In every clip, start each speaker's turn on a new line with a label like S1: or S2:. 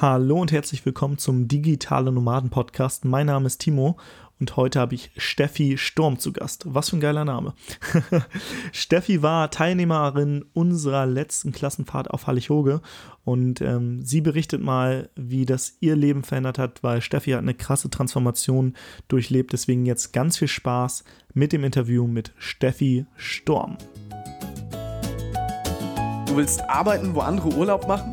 S1: Hallo und herzlich willkommen zum Digitale Nomaden Podcast. Mein Name ist Timo und heute habe ich Steffi Sturm zu Gast. Was für ein geiler Name. Steffi war Teilnehmerin unserer letzten Klassenfahrt auf Hallig-Hoge und ähm, sie berichtet mal, wie das ihr Leben verändert hat, weil Steffi hat eine krasse Transformation durchlebt. Deswegen jetzt ganz viel Spaß mit dem Interview mit Steffi Sturm.
S2: Du willst arbeiten, wo andere Urlaub machen?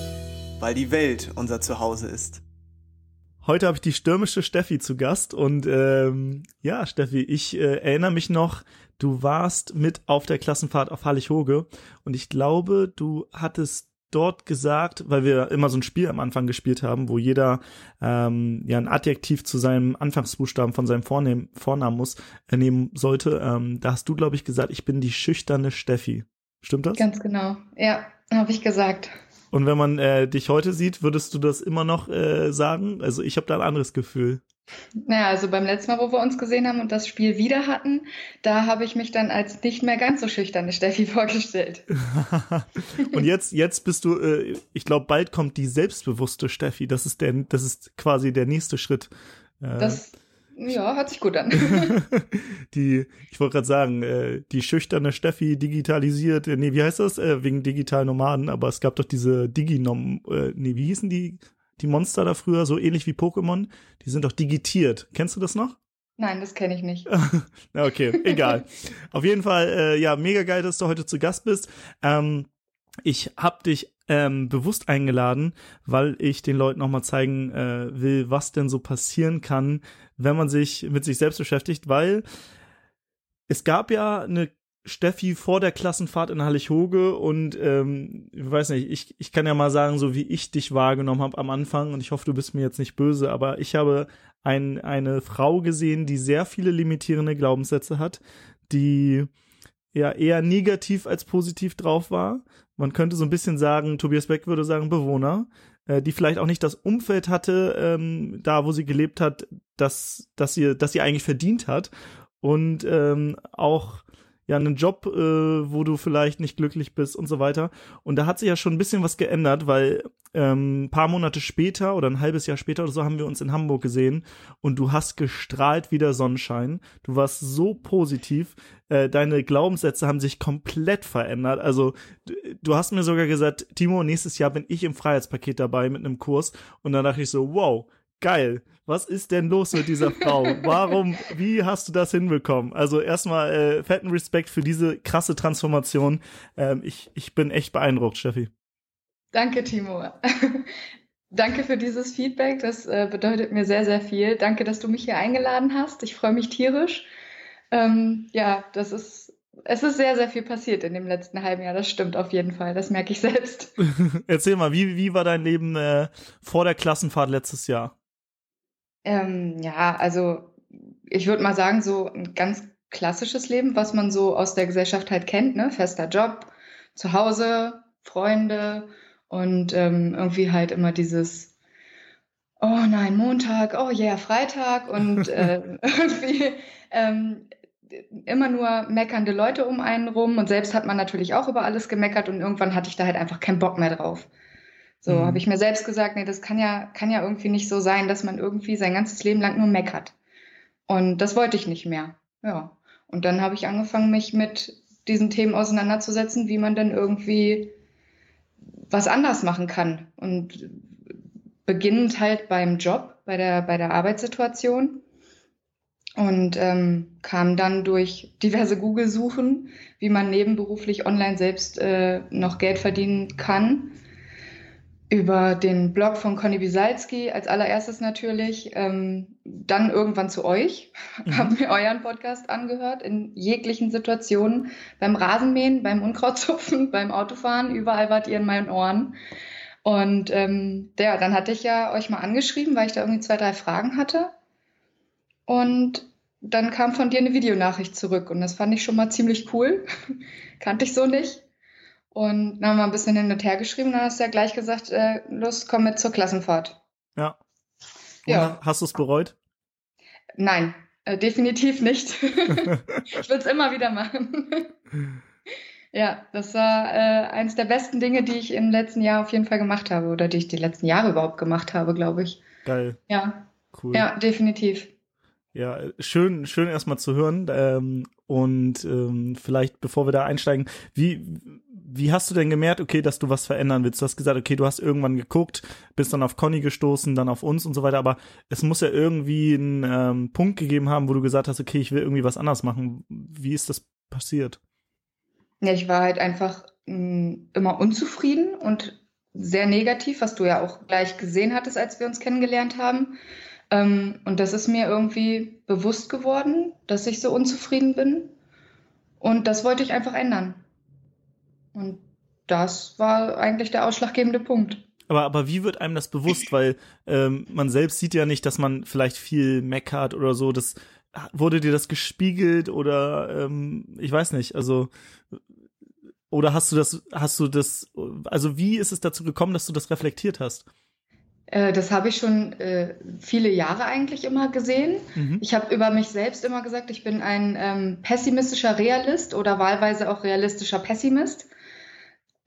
S2: weil die Welt unser Zuhause ist.
S1: Heute habe ich die stürmische Steffi zu Gast und ähm, ja, Steffi, ich äh, erinnere mich noch, du warst mit auf der Klassenfahrt auf Hallig-Hoge und ich glaube, du hattest dort gesagt, weil wir immer so ein Spiel am Anfang gespielt haben, wo jeder ähm, ja ein Adjektiv zu seinem Anfangsbuchstaben von seinem Vornehm, Vornamen muss äh, nehmen sollte. Ähm, da hast du, glaube ich, gesagt, ich bin die schüchterne Steffi. Stimmt das?
S3: Ganz genau. Ja, habe ich gesagt.
S1: Und wenn man äh, dich heute sieht, würdest du das immer noch äh, sagen? Also ich habe da ein anderes Gefühl.
S3: Naja, also beim letzten Mal, wo wir uns gesehen haben und das Spiel wieder hatten, da habe ich mich dann als nicht mehr ganz so schüchterne Steffi vorgestellt.
S1: und jetzt, jetzt bist du, äh, ich glaube, bald kommt die selbstbewusste Steffi. Das ist der, das ist quasi der nächste Schritt.
S3: Äh, das ja, hört sich gut an.
S1: die, ich wollte gerade sagen, äh, die schüchterne Steffi digitalisiert, äh, nee, wie heißt das? Äh, wegen digitalen Nomaden, aber es gab doch diese Diginom, äh, nee, wie hießen die, die Monster da früher, so ähnlich wie Pokémon? Die sind doch digitiert. Kennst du das noch?
S3: Nein, das kenne ich nicht.
S1: Okay, egal. Auf jeden Fall, äh, ja, mega geil, dass du heute zu Gast bist. Ähm, ich hab dich ähm, bewusst eingeladen, weil ich den Leuten nochmal zeigen äh, will, was denn so passieren kann, wenn man sich mit sich selbst beschäftigt, weil es gab ja eine Steffi vor der Klassenfahrt in Hallig-Hoge und ähm, ich weiß nicht, ich, ich kann ja mal sagen, so wie ich dich wahrgenommen habe am Anfang und ich hoffe, du bist mir jetzt nicht böse, aber ich habe ein, eine Frau gesehen, die sehr viele limitierende Glaubenssätze hat, die ja eher negativ als positiv drauf war. Man könnte so ein bisschen sagen, Tobias Beck würde sagen Bewohner, äh, die vielleicht auch nicht das Umfeld hatte, ähm, da wo sie gelebt hat, dass, dass sie, dass sie eigentlich verdient hat und ähm, auch ja einen Job, äh, wo du vielleicht nicht glücklich bist und so weiter. Und da hat sich ja schon ein bisschen was geändert, weil ähm, paar Monate später oder ein halbes Jahr später oder so haben wir uns in Hamburg gesehen und du hast gestrahlt wie der Sonnenschein. Du warst so positiv. Äh, deine Glaubenssätze haben sich komplett verändert. Also du, du hast mir sogar gesagt, Timo, nächstes Jahr bin ich im Freiheitspaket dabei mit einem Kurs. Und dann dachte ich so, wow, geil. Was ist denn los mit dieser Frau? Warum, wie hast du das hinbekommen? Also erstmal äh, fetten Respekt für diese krasse Transformation. Ähm, ich, ich bin echt beeindruckt, Steffi.
S3: Danke, Timo. Danke für dieses Feedback. Das äh, bedeutet mir sehr, sehr viel. Danke, dass du mich hier eingeladen hast. Ich freue mich tierisch. Ähm, ja, das ist, es ist sehr, sehr viel passiert in dem letzten halben Jahr. Das stimmt auf jeden Fall. Das merke ich selbst.
S1: Erzähl mal, wie, wie war dein Leben äh, vor der Klassenfahrt letztes Jahr?
S3: Ähm, ja, also ich würde mal sagen, so ein ganz klassisches Leben, was man so aus der Gesellschaft halt kennt, ne? Fester Job, zu Hause, Freunde und ähm, irgendwie halt immer dieses, oh nein, Montag, oh yeah, Freitag und äh, irgendwie ähm, immer nur meckernde Leute um einen rum und selbst hat man natürlich auch über alles gemeckert und irgendwann hatte ich da halt einfach keinen Bock mehr drauf. So mhm. habe ich mir selbst gesagt, nee, das kann ja, kann ja irgendwie nicht so sein, dass man irgendwie sein ganzes Leben lang nur meckert. Und das wollte ich nicht mehr. Ja. Und dann habe ich angefangen, mich mit diesen Themen auseinanderzusetzen, wie man denn irgendwie was anders machen kann. Und beginnend halt beim Job, bei der, bei der Arbeitssituation. Und ähm, kam dann durch diverse Google-Suchen, wie man nebenberuflich online selbst äh, noch Geld verdienen kann über den Blog von Conny Bisalski als allererstes natürlich, ähm, dann irgendwann zu euch, mhm. habe mir euren Podcast angehört in jeglichen Situationen, beim Rasenmähen, beim Unkrautzupfen, beim Autofahren, überall wart ihr in meinen Ohren. Und ähm, ja, dann hatte ich ja euch mal angeschrieben, weil ich da irgendwie zwei, drei Fragen hatte. Und dann kam von dir eine Videonachricht zurück und das fand ich schon mal ziemlich cool. Kannte ich so nicht. Und dann haben wir ein bisschen hin und her geschrieben dann hast du ja gleich gesagt, äh, los, komm mit zur Klassenfahrt.
S1: Ja. Und ja. Hast du es bereut?
S3: Nein, äh, definitiv nicht. ich will es immer wieder machen. ja, das war äh, eines der besten Dinge, die ich im letzten Jahr auf jeden Fall gemacht habe oder die ich die letzten Jahre überhaupt gemacht habe, glaube ich.
S1: Geil.
S3: Ja. Cool. Ja, definitiv.
S1: Ja, schön, schön erstmal zu hören. Ähm, und ähm, vielleicht, bevor wir da einsteigen, wie, wie hast du denn gemerkt, okay, dass du was verändern willst? Du hast gesagt, okay, du hast irgendwann geguckt, bist dann auf Conny gestoßen, dann auf uns und so weiter, aber es muss ja irgendwie einen ähm, Punkt gegeben haben, wo du gesagt hast, okay, ich will irgendwie was anders machen. Wie ist das passiert?
S3: Ja, ich war halt einfach mh, mm, immer unzufrieden und sehr negativ, was du ja auch gleich gesehen hattest, als wir uns kennengelernt haben. Ähm, und das ist mir irgendwie bewusst geworden, dass ich so unzufrieden bin. Und das wollte ich einfach ändern. Und das war eigentlich der ausschlaggebende Punkt.
S1: Aber, aber wie wird einem das bewusst? Weil ähm, man selbst sieht ja nicht, dass man vielleicht viel meckert oder so. Das wurde dir das gespiegelt oder ähm, ich weiß nicht. Also oder hast du das, hast du das, also wie ist es dazu gekommen, dass du das reflektiert hast?
S3: Äh, das habe ich schon äh, viele Jahre eigentlich immer gesehen. Mhm. Ich habe über mich selbst immer gesagt, ich bin ein ähm, pessimistischer Realist oder wahlweise auch realistischer Pessimist.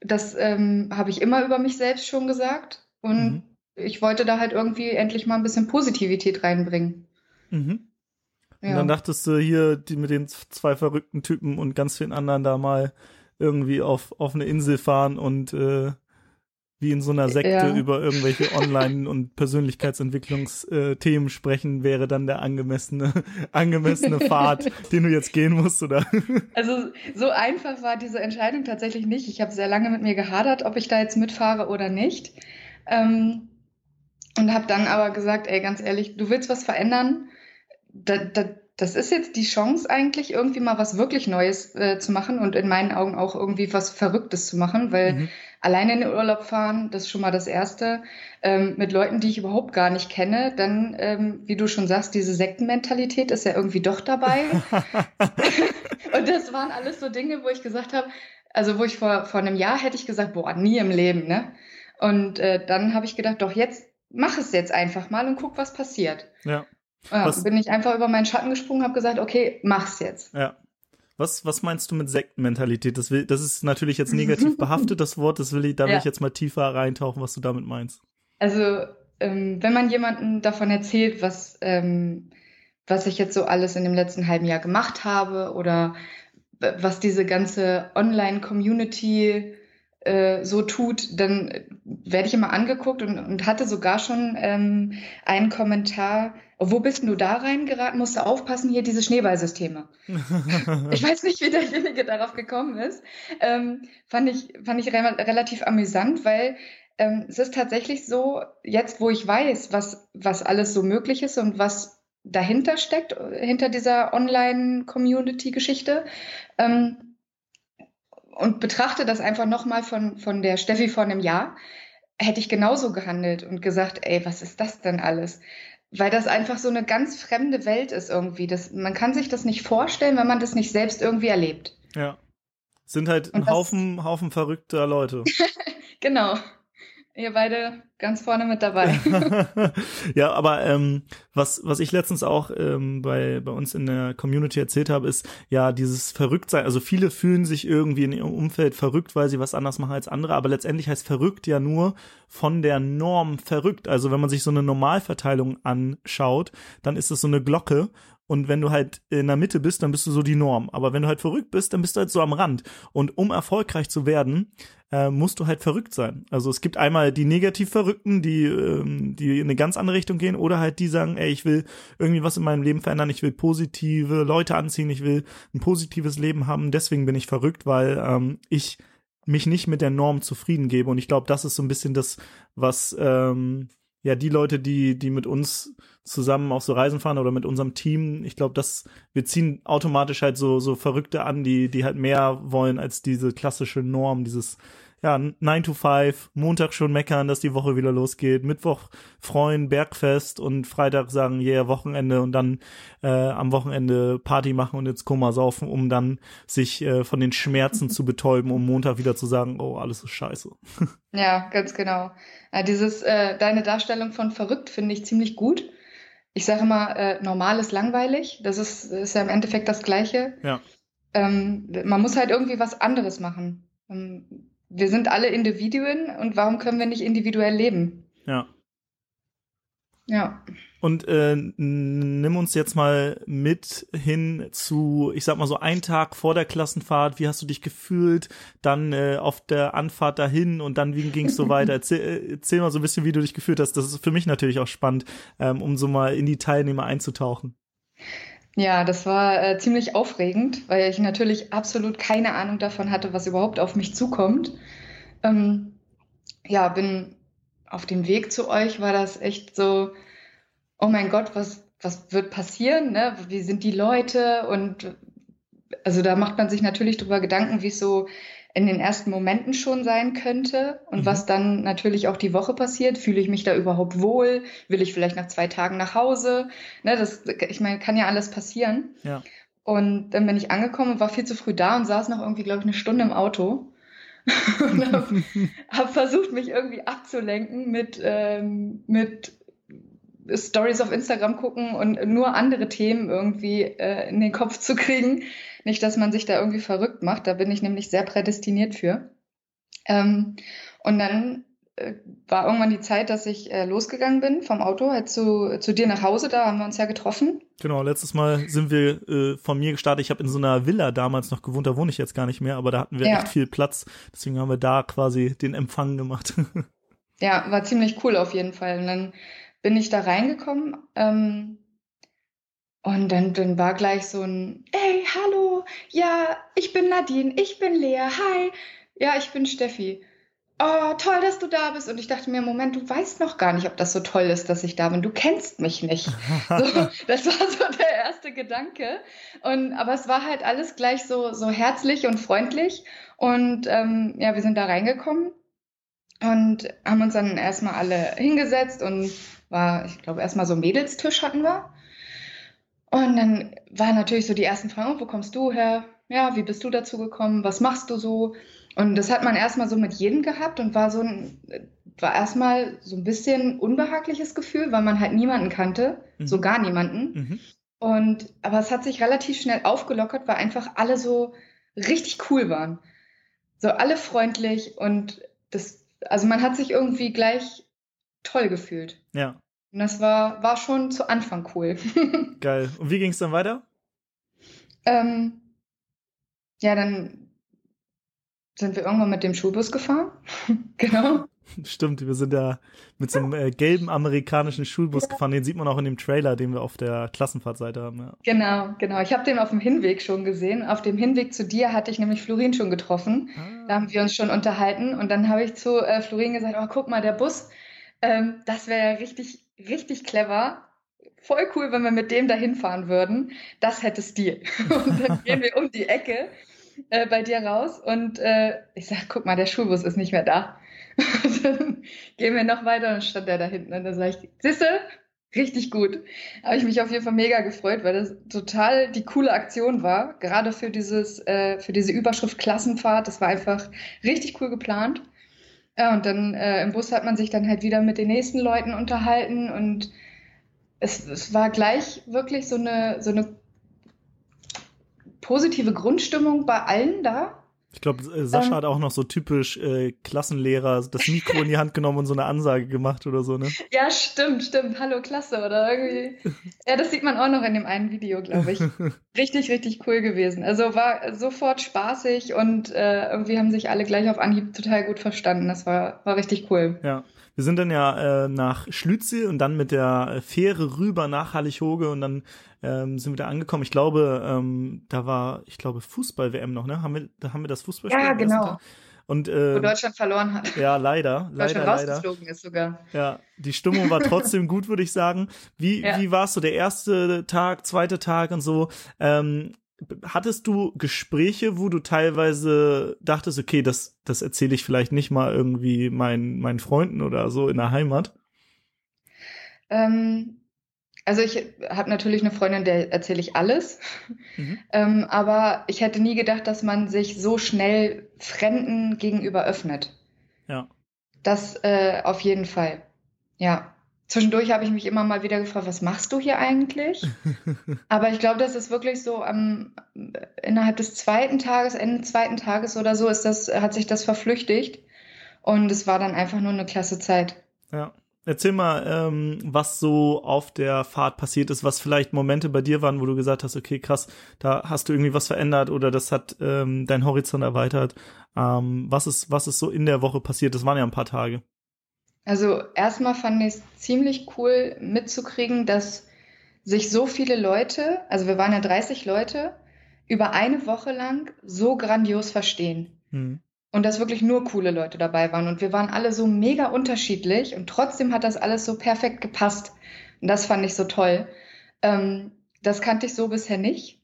S3: Das ähm, habe ich immer über mich selbst schon gesagt. Und mhm. ich wollte da halt irgendwie endlich mal ein bisschen Positivität reinbringen.
S1: Mhm. Ja. Und dann dachtest du hier die, mit den zwei verrückten Typen und ganz vielen anderen da mal irgendwie auf, auf eine Insel fahren und äh, wie in so einer Sekte ja. über irgendwelche Online- und Persönlichkeitsentwicklungsthemen sprechen, wäre dann der angemessene, angemessene Pfad, den du jetzt gehen musst, oder?
S3: Also so einfach war diese Entscheidung tatsächlich nicht. Ich habe sehr lange mit mir gehadert, ob ich da jetzt mitfahre oder nicht. Ähm, und habe dann aber gesagt, ey, ganz ehrlich, du willst was verändern, da, da, das ist jetzt die Chance eigentlich irgendwie mal was wirklich Neues äh, zu machen und in meinen Augen auch irgendwie was Verrücktes zu machen, weil mhm. alleine in den Urlaub fahren, das ist schon mal das Erste, ähm, mit Leuten, die ich überhaupt gar nicht kenne, dann, ähm, wie du schon sagst, diese Sektenmentalität ist ja irgendwie doch dabei. und das waren alles so Dinge, wo ich gesagt habe, also wo ich vor, vor einem Jahr hätte ich gesagt, boah, nie im Leben, ne? Und äh, dann habe ich gedacht, doch jetzt mach es jetzt einfach mal und guck, was passiert.
S1: Ja.
S3: Ja, was, bin ich einfach über meinen Schatten gesprungen, habe gesagt, okay, mach's jetzt.
S1: Ja. Was, was meinst du mit Sektenmentalität? Das, will, das ist natürlich jetzt negativ behaftet, das Wort. Das will ich, da will ja. ich jetzt mal tiefer reintauchen, was du damit meinst.
S3: Also, ähm, wenn man jemandem davon erzählt, was, ähm, was ich jetzt so alles in dem letzten halben Jahr gemacht habe oder was diese ganze Online-Community äh, so tut, dann werde ich immer angeguckt und, und hatte sogar schon ähm, einen Kommentar, wo bist du da reingeraten? Musst du aufpassen, hier diese Schneeballsysteme. ich weiß nicht, wie derjenige darauf gekommen ist. Ähm, fand ich, fand ich re relativ amüsant, weil ähm, es ist tatsächlich so, jetzt wo ich weiß, was, was alles so möglich ist und was dahinter steckt, hinter dieser Online-Community-Geschichte, ähm, und betrachte das einfach nochmal von, von der Steffi vor einem Jahr, hätte ich genauso gehandelt und gesagt, ey, was ist das denn alles? Weil das einfach so eine ganz fremde Welt ist irgendwie. Das, man kann sich das nicht vorstellen, wenn man das nicht selbst irgendwie erlebt.
S1: Ja. Sind halt ein Haufen, Haufen verrückter Leute.
S3: genau. Ihr beide ganz vorne mit dabei.
S1: ja, aber ähm, was, was ich letztens auch ähm, bei, bei uns in der Community erzählt habe, ist ja dieses Verrücktsein. Also viele fühlen sich irgendwie in ihrem Umfeld verrückt, weil sie was anders machen als andere, aber letztendlich heißt verrückt ja nur von der Norm verrückt. Also wenn man sich so eine Normalverteilung anschaut, dann ist es so eine Glocke und wenn du halt in der Mitte bist, dann bist du so die Norm. Aber wenn du halt verrückt bist, dann bist du halt so am Rand. Und um erfolgreich zu werden, äh, musst du halt verrückt sein. Also es gibt einmal die negativ Verrückten, die, ähm, die in eine ganz andere Richtung gehen, oder halt die sagen, ey, ich will irgendwie was in meinem Leben verändern, ich will positive Leute anziehen, ich will ein positives Leben haben, deswegen bin ich verrückt, weil ähm, ich mich nicht mit der Norm zufrieden gebe. Und ich glaube, das ist so ein bisschen das, was ähm, ja die Leute, die, die mit uns zusammen auf so Reisen fahren oder mit unserem Team, ich glaube, dass wir ziehen automatisch halt so, so Verrückte an, die, die halt mehr wollen als diese klassische Norm, dieses, ja, 9 to 5, Montag schon meckern, dass die Woche wieder losgeht, Mittwoch freuen, Bergfest und Freitag sagen, yeah, Wochenende und dann äh, am Wochenende Party machen und jetzt Koma saufen, um dann sich äh, von den Schmerzen zu betäuben, um Montag wieder zu sagen, oh, alles ist scheiße.
S3: Ja, ganz genau. Ja, dieses, äh, deine Darstellung von verrückt finde ich ziemlich gut. Ich sage mal, äh, normal ist langweilig. Das ist, ist ja im Endeffekt das Gleiche.
S1: Ja.
S3: Ähm, man muss halt irgendwie was anderes machen. Ähm, wir sind alle Individuen und warum können wir nicht individuell leben?
S1: Ja.
S3: Ja.
S1: Und äh, nimm uns jetzt mal mit hin zu, ich sag mal so, ein Tag vor der Klassenfahrt. Wie hast du dich gefühlt? Dann äh, auf der Anfahrt dahin und dann, wie ging es so weiter? Erzähl, äh, erzähl mal so ein bisschen, wie du dich gefühlt hast. Das ist für mich natürlich auch spannend, ähm, um so mal in die Teilnehmer einzutauchen.
S3: Ja, das war äh, ziemlich aufregend, weil ich natürlich absolut keine Ahnung davon hatte, was überhaupt auf mich zukommt. Ähm, ja, bin auf dem Weg zu euch, war das echt so, oh mein Gott, was, was wird passieren? Ne? Wie sind die Leute? Und also da macht man sich natürlich drüber Gedanken, wie es so in den ersten Momenten schon sein könnte und mhm. was dann natürlich auch die Woche passiert. Fühle ich mich da überhaupt wohl? Will ich vielleicht nach zwei Tagen nach Hause? Ne, das, ich meine, kann ja alles passieren.
S1: Ja.
S3: Und dann bin ich angekommen und war viel zu früh da und saß noch irgendwie, glaube ich, eine Stunde im Auto. und habe hab versucht, mich irgendwie abzulenken mit, ähm, mit Stories auf Instagram gucken und nur andere Themen irgendwie äh, in den Kopf zu kriegen. Nicht, dass man sich da irgendwie verrückt macht. Da bin ich nämlich sehr prädestiniert für. Ähm, und dann war irgendwann die Zeit, dass ich äh, losgegangen bin vom Auto halt zu, zu dir nach Hause. Da haben wir uns ja getroffen.
S1: Genau, letztes Mal sind wir äh, von mir gestartet. Ich habe in so einer Villa damals noch gewohnt, da wohne ich jetzt gar nicht mehr, aber da hatten wir ja. echt viel Platz. Deswegen haben wir da quasi den Empfang gemacht.
S3: ja, war ziemlich cool auf jeden Fall. Und dann bin ich da reingekommen. Ähm, und dann, dann war gleich so ein, hey, hallo, ja, ich bin Nadine, ich bin Lea, hi, ja, ich bin Steffi. Oh, toll, dass du da bist. Und ich dachte mir, Moment, du weißt noch gar nicht, ob das so toll ist, dass ich da bin. Du kennst mich nicht. So, das war so der erste Gedanke. Und, aber es war halt alles gleich so, so herzlich und freundlich. Und ähm, ja, wir sind da reingekommen und haben uns dann erstmal alle hingesetzt und war, ich glaube, erstmal so Mädelstisch hatten wir. Und dann waren natürlich so die ersten Fragen, wo kommst du her? Ja, wie bist du dazu gekommen? Was machst du so? Und das hat man erstmal so mit jedem gehabt und war so ein, war erstmal so ein bisschen unbehagliches Gefühl, weil man halt niemanden kannte, mhm. so gar niemanden. Mhm. Und, aber es hat sich relativ schnell aufgelockert, weil einfach alle so richtig cool waren. So alle freundlich und das, also man hat sich irgendwie gleich toll gefühlt.
S1: Ja.
S3: Und das war, war schon zu Anfang cool.
S1: Geil. Und wie ging es dann weiter?
S3: Ähm, ja, dann sind wir irgendwann mit dem Schulbus gefahren. genau.
S1: Stimmt, wir sind ja mit so einem äh, gelben amerikanischen Schulbus ja. gefahren. Den sieht man auch in dem Trailer, den wir auf der Klassenfahrtseite haben. Ja.
S3: Genau, genau. Ich habe den auf dem Hinweg schon gesehen. Auf dem Hinweg zu dir hatte ich nämlich Florin schon getroffen. Ah. Da haben wir uns schon unterhalten. Und dann habe ich zu äh, Florin gesagt, oh, guck mal, der Bus, ähm, das wäre ja richtig, richtig clever. Voll cool, wenn wir mit dem dahin fahren würden. Das hätte Stil. Und dann gehen wir um die Ecke äh, bei dir raus und äh, ich sag, guck mal, der Schulbus ist nicht mehr da. dann gehen wir noch weiter und stand der da hinten. Und dann sage ich, siehste, richtig gut. Habe ich mich auf jeden Fall mega gefreut, weil das total die coole Aktion war. Gerade für dieses, äh, für diese Überschrift Klassenfahrt. Das war einfach richtig cool geplant. Ja, und dann äh, im Bus hat man sich dann halt wieder mit den nächsten Leuten unterhalten und es, es war gleich wirklich so eine, so eine positive Grundstimmung bei allen da.
S1: Ich glaube, äh, Sascha ähm, hat auch noch so typisch äh, Klassenlehrer das Mikro in die Hand genommen und so eine Ansage gemacht oder so, ne?
S3: Ja, stimmt, stimmt. Hallo Klasse oder irgendwie. Ja, das sieht man auch noch in dem einen Video, glaube ich. richtig, richtig cool gewesen. Also war sofort spaßig und äh, irgendwie haben sich alle gleich auf Anhieb total gut verstanden. Das war, war richtig cool.
S1: Ja. Wir sind dann ja äh, nach Schlütze und dann mit der Fähre rüber nach Hallighoge und dann ähm, sind wir da angekommen. Ich glaube, ähm, da war, ich glaube, Fußball-WM noch, ne? Haben wir, da haben wir das Fußballspiel?
S3: Ja, genau.
S1: Und, äh,
S3: Wo Deutschland verloren hat.
S1: Ja, leider.
S3: Deutschland
S1: leider,
S3: rausgeflogen
S1: leider.
S3: ist sogar.
S1: Ja, die Stimmung war trotzdem gut, würde ich sagen. Wie, ja. wie war es so der erste Tag, zweite Tag und so? Ähm, hattest du Gespräche, wo du teilweise dachtest, okay, das, das erzähle ich vielleicht nicht mal irgendwie meinen, meinen Freunden oder so in der Heimat?
S3: Ähm, also ich habe natürlich eine Freundin, der erzähle ich alles. Mhm. Ähm, aber ich hätte nie gedacht, dass man sich so schnell Fremden gegenüber öffnet.
S1: Ja.
S3: Das äh, auf jeden Fall. Ja. Zwischendurch habe ich mich immer mal wieder gefragt, was machst du hier eigentlich? Aber ich glaube, das ist wirklich so am innerhalb des zweiten Tages, Ende zweiten Tages oder so, ist das, hat sich das verflüchtigt. Und es war dann einfach nur eine klasse Zeit.
S1: Ja. Erzähl mal, ähm, was so auf der Fahrt passiert ist, was vielleicht Momente bei dir waren, wo du gesagt hast, okay, krass, da hast du irgendwie was verändert oder das hat ähm, dein Horizont erweitert. Ähm, was ist, was ist so in der Woche passiert? Das waren ja ein paar Tage.
S3: Also erstmal fand ich es ziemlich cool mitzukriegen, dass sich so viele Leute, also wir waren ja 30 Leute, über eine Woche lang so grandios verstehen. Hm. Und dass wirklich nur coole Leute dabei waren. Und wir waren alle so mega unterschiedlich und trotzdem hat das alles so perfekt gepasst. Und das fand ich so toll. Ähm, das kannte ich so bisher nicht.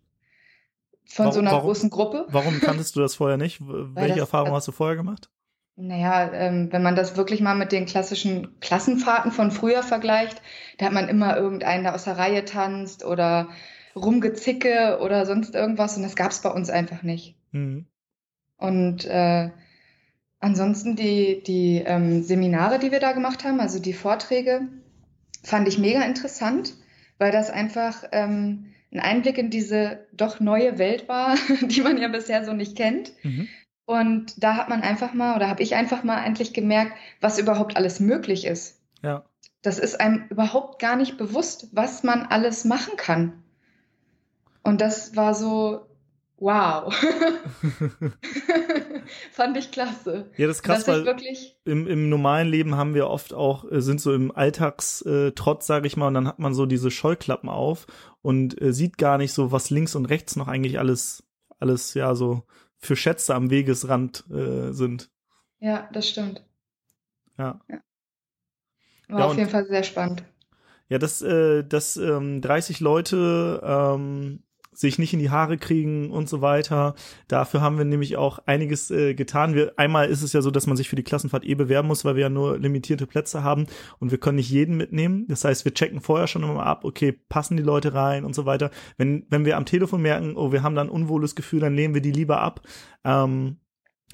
S3: Von warum, so einer
S1: warum,
S3: großen Gruppe.
S1: Warum kanntest du das vorher nicht? Welche das, Erfahrung hast du vorher gemacht?
S3: Naja, ähm, wenn man das wirklich mal mit den klassischen Klassenfahrten von früher vergleicht, da hat man immer irgendeinen, der aus der Reihe tanzt oder rumgezicke oder sonst irgendwas und das gab es bei uns einfach nicht. Mhm. Und äh, ansonsten die, die ähm, Seminare, die wir da gemacht haben, also die Vorträge, fand ich mega interessant, weil das einfach ähm, ein Einblick in diese doch neue Welt war, die man ja bisher so nicht kennt. Mhm. Und da hat man einfach mal, oder habe ich einfach mal endlich gemerkt, was überhaupt alles möglich ist.
S1: Ja.
S3: Das ist einem überhaupt gar nicht bewusst, was man alles machen kann. Und das war so, wow. Fand ich klasse.
S1: Ja, das ist krass, weil wirklich im, im normalen Leben haben wir oft auch, äh, sind so im Alltagstrotz, sage ich mal, und dann hat man so diese Scheuklappen auf und äh, sieht gar nicht so, was links und rechts noch eigentlich alles, alles, ja, so für Schätze am Wegesrand äh, sind.
S3: Ja, das stimmt.
S1: Ja. ja.
S3: War ja, auf jeden Fall sehr spannend.
S1: Ja, dass, äh, dass ähm, 30 Leute ähm, sich nicht in die Haare kriegen und so weiter. Dafür haben wir nämlich auch einiges äh, getan. Wir, einmal ist es ja so, dass man sich für die Klassenfahrt eh bewerben muss, weil wir ja nur limitierte Plätze haben und wir können nicht jeden mitnehmen. Das heißt, wir checken vorher schon immer ab, okay, passen die Leute rein und so weiter. Wenn, wenn wir am Telefon merken, oh, wir haben da ein unwohles Gefühl, dann nehmen wir die lieber ab. Ähm,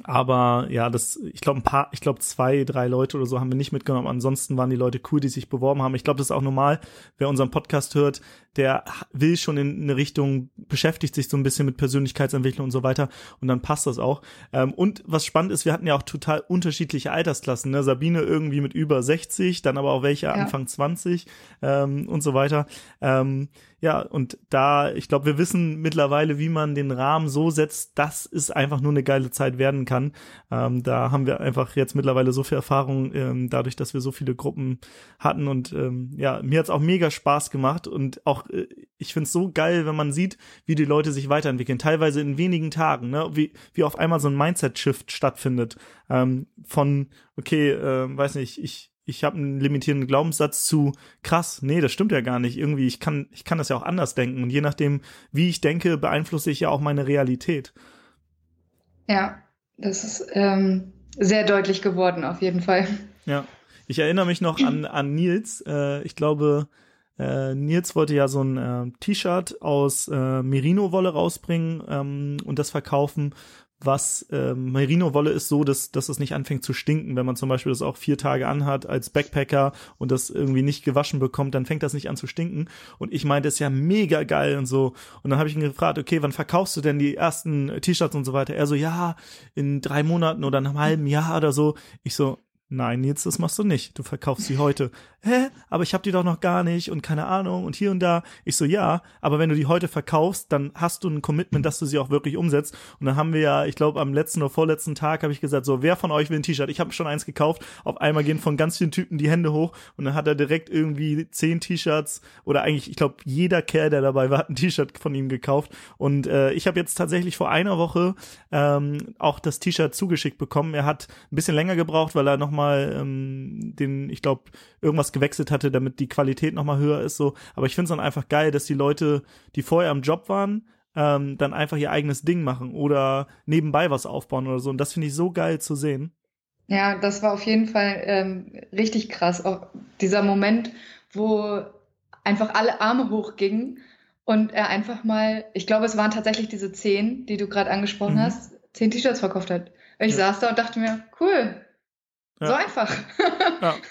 S1: aber ja, das, ich glaube, ein paar, ich glaube, zwei, drei Leute oder so haben wir nicht mitgenommen. Ansonsten waren die Leute cool, die sich beworben haben. Ich glaube, das ist auch normal. Wer unseren Podcast hört, der will schon in eine Richtung, beschäftigt sich so ein bisschen mit Persönlichkeitsentwicklung und so weiter. Und dann passt das auch. Ähm, und was spannend ist, wir hatten ja auch total unterschiedliche Altersklassen. Ne? Sabine irgendwie mit über 60, dann aber auch welche ja. Anfang 20 ähm, und so weiter. Ähm, ja, und da, ich glaube, wir wissen mittlerweile, wie man den Rahmen so setzt, dass es einfach nur eine geile Zeit werden kann. Ähm, da haben wir einfach jetzt mittlerweile so viel Erfahrung, ähm, dadurch, dass wir so viele Gruppen hatten. Und ähm, ja, mir hat's auch mega Spaß gemacht. Und auch, äh, ich find's so geil, wenn man sieht, wie die Leute sich weiterentwickeln. Teilweise in wenigen Tagen, ne? wie, wie auf einmal so ein Mindset-Shift stattfindet. Ähm, von, okay, äh, weiß nicht, ich ich habe einen limitierenden Glaubenssatz zu krass, nee, das stimmt ja gar nicht. Irgendwie, ich kann, ich kann das ja auch anders denken. Und je nachdem, wie ich denke, beeinflusse ich ja auch meine Realität.
S3: Ja, das ist ähm, sehr deutlich geworden, auf jeden Fall.
S1: Ja. Ich erinnere mich noch an, an Nils. Äh, ich glaube, äh, Nils wollte ja so ein äh, T-Shirt aus äh, Merino-Wolle rausbringen ähm, und das verkaufen, was ähm, Merino-Wolle ist so, dass, dass es nicht anfängt zu stinken. Wenn man zum Beispiel das auch vier Tage anhat als Backpacker und das irgendwie nicht gewaschen bekommt, dann fängt das nicht an zu stinken. Und ich meinte, das ist ja mega geil und so. Und dann habe ich ihn gefragt, okay, wann verkaufst du denn die ersten T-Shirts und so weiter? Er so, ja, in drei Monaten oder einem halben Jahr oder so. Ich so, Nein, Nils, das machst du nicht. Du verkaufst sie heute. Hä? Aber ich habe die doch noch gar nicht und keine Ahnung und hier und da. Ich so, ja, aber wenn du die heute verkaufst, dann hast du ein Commitment, dass du sie auch wirklich umsetzt. Und dann haben wir ja, ich glaube, am letzten oder vorletzten Tag habe ich gesagt, so, wer von euch will ein T-Shirt? Ich habe schon eins gekauft. Auf einmal gehen von ganz vielen Typen die Hände hoch und dann hat er direkt irgendwie zehn T-Shirts oder eigentlich, ich glaube, jeder Kerl, der dabei war, hat ein T-Shirt von ihm gekauft. Und äh, ich habe jetzt tatsächlich vor einer Woche ähm, auch das T-Shirt zugeschickt bekommen. Er hat ein bisschen länger gebraucht, weil er noch nochmal ähm, den, ich glaube, irgendwas gewechselt hatte, damit die Qualität nochmal höher ist. So, aber ich finde es dann einfach geil, dass die Leute, die vorher am Job waren, ähm, dann einfach ihr eigenes Ding machen oder nebenbei was aufbauen oder so. Und das finde ich so geil zu sehen.
S3: Ja, das war auf jeden Fall ähm, richtig krass. Auch dieser Moment, wo einfach alle Arme hochgingen und er einfach mal, ich glaube, es waren tatsächlich diese zehn, die du gerade angesprochen mhm. hast, zehn T-Shirts verkauft hat. Ich ja. saß da und dachte mir, cool, ja. so einfach.
S1: Ja.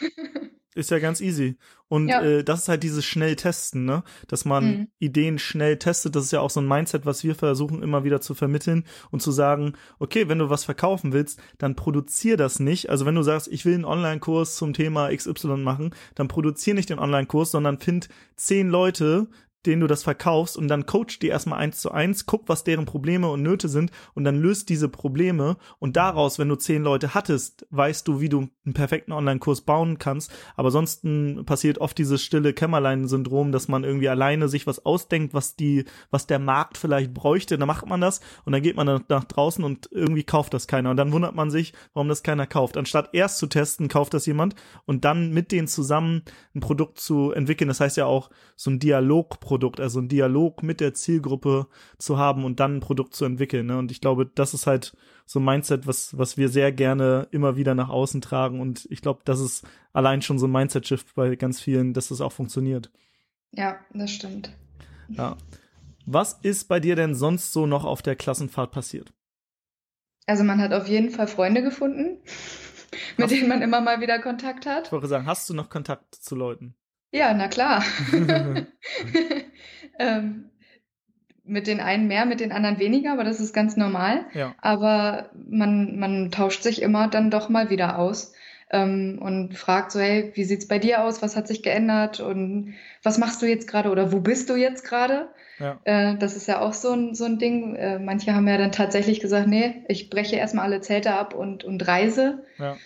S1: Ist ja ganz easy. Und ja. äh, das ist halt dieses schnell testen, ne? Dass man mhm. Ideen schnell testet. Das ist ja auch so ein Mindset, was wir versuchen immer wieder zu vermitteln und zu sagen, okay, wenn du was verkaufen willst, dann produzier das nicht. Also wenn du sagst, ich will einen Online-Kurs zum Thema XY machen, dann produzier nicht den Online-Kurs, sondern find zehn Leute, denen du das verkaufst und dann coach die erstmal eins zu eins, guck, was deren Probleme und Nöte sind und dann löst diese Probleme und daraus, wenn du zehn Leute hattest, weißt du, wie du einen perfekten Online-Kurs bauen kannst. Aber ansonsten passiert oft dieses stille Kämmerlein-Syndrom, dass man irgendwie alleine sich was ausdenkt, was die, was der Markt vielleicht bräuchte, dann macht man das und dann geht man dann nach draußen und irgendwie kauft das keiner und dann wundert man sich, warum das keiner kauft. Anstatt erst zu testen, kauft das jemand und dann mit denen zusammen ein Produkt zu entwickeln. Das heißt ja auch so ein Dialogprodukt Produkt, also einen Dialog mit der Zielgruppe zu haben und dann ein Produkt zu entwickeln. Ne? Und ich glaube, das ist halt so ein Mindset, was, was wir sehr gerne immer wieder nach außen tragen. Und ich glaube, das ist allein schon so ein Mindset-Shift bei ganz vielen, dass das auch funktioniert.
S3: Ja, das stimmt.
S1: Ja. Was ist bei dir denn sonst so noch auf der Klassenfahrt passiert?
S3: Also man hat auf jeden Fall Freunde gefunden, mit hast denen man immer mal wieder Kontakt hat.
S1: Ich wollte sagen, hast du noch Kontakt zu Leuten?
S3: Ja, na klar. ähm, mit den einen mehr, mit den anderen weniger, aber das ist ganz normal. Ja. Aber man, man tauscht sich immer dann doch mal wieder aus ähm, und fragt so, hey, wie sieht's bei dir aus? Was hat sich geändert? Und was machst du jetzt gerade oder wo bist du jetzt gerade? Ja. Äh, das ist ja auch so ein, so ein Ding. Äh, manche haben ja dann tatsächlich gesagt, nee, ich breche erstmal alle Zelte ab und, und reise. Ja.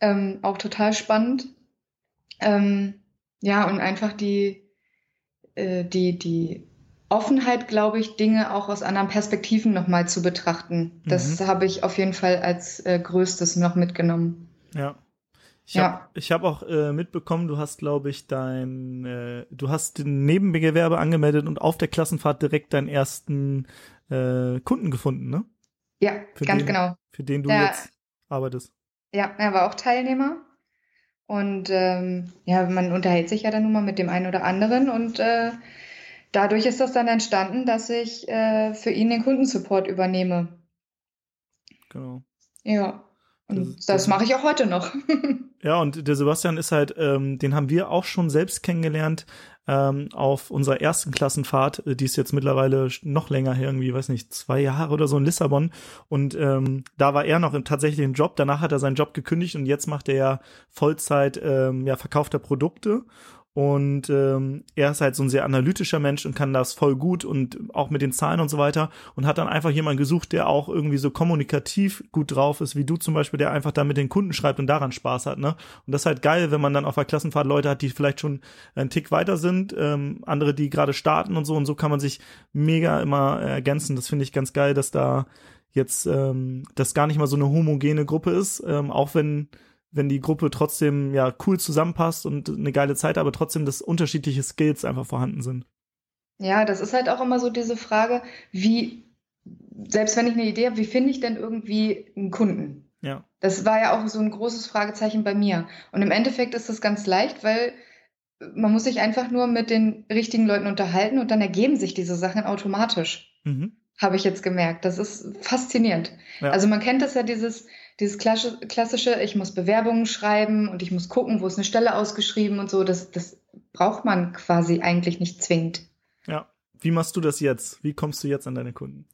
S3: Ähm, auch total spannend. Ähm, ja, und einfach die, äh, die, die Offenheit, glaube ich, Dinge auch aus anderen Perspektiven nochmal zu betrachten. Das mhm. habe ich auf jeden Fall als äh, größtes noch mitgenommen.
S1: Ja. Ich ja. habe hab auch äh, mitbekommen, du hast, glaube ich, dein, äh, du hast den Nebengewerbe angemeldet und auf der Klassenfahrt direkt deinen ersten äh, Kunden gefunden, ne?
S3: Ja,
S1: für
S3: ganz
S1: den,
S3: genau.
S1: Für den du ja. jetzt arbeitest.
S3: Ja, er war auch Teilnehmer. Und ähm, ja, man unterhält sich ja dann nun mal mit dem einen oder anderen und äh, dadurch ist das dann entstanden, dass ich äh, für ihn den Kundensupport übernehme.
S1: Genau.
S3: Ja. Und das, das, mache ich auch heute noch.
S1: ja, und der Sebastian ist halt, ähm, den haben wir auch schon selbst kennengelernt ähm, auf unserer ersten Klassenfahrt, die ist jetzt mittlerweile noch länger her, irgendwie, weiß nicht, zwei Jahre oder so in Lissabon. Und ähm, da war er noch im tatsächlichen Job. Danach hat er seinen Job gekündigt und jetzt macht er ja Vollzeit ähm, ja verkaufter Produkte und ähm, er ist halt so ein sehr analytischer Mensch und kann das voll gut und auch mit den Zahlen und so weiter und hat dann einfach jemanden gesucht, der auch irgendwie so kommunikativ gut drauf ist, wie du zum Beispiel, der einfach da mit den Kunden schreibt und daran Spaß hat, ne? Und das ist halt geil, wenn man dann auf der Klassenfahrt Leute hat, die vielleicht schon einen Tick weiter sind, ähm, andere, die gerade starten und so und so kann man sich mega immer ergänzen. Das finde ich ganz geil, dass da jetzt ähm, das gar nicht mal so eine homogene Gruppe ist, ähm, auch wenn wenn die Gruppe trotzdem ja cool zusammenpasst und eine geile Zeit, aber trotzdem, dass unterschiedliche Skills einfach vorhanden sind.
S3: Ja, das ist halt auch immer so diese Frage, wie, selbst wenn ich eine Idee habe, wie finde ich denn irgendwie einen Kunden?
S1: Ja.
S3: Das war ja auch so ein großes Fragezeichen bei mir. Und im Endeffekt ist das ganz leicht, weil man muss sich einfach nur mit den richtigen Leuten unterhalten und dann ergeben sich diese Sachen automatisch. Mhm. Habe ich jetzt gemerkt. Das ist faszinierend. Ja. Also man kennt das ja dieses, dieses klassische, ich muss Bewerbungen schreiben und ich muss gucken, wo ist eine Stelle ausgeschrieben und so, das, das braucht man quasi eigentlich nicht zwingend.
S1: Ja. Wie machst du das jetzt? Wie kommst du jetzt an deine Kunden?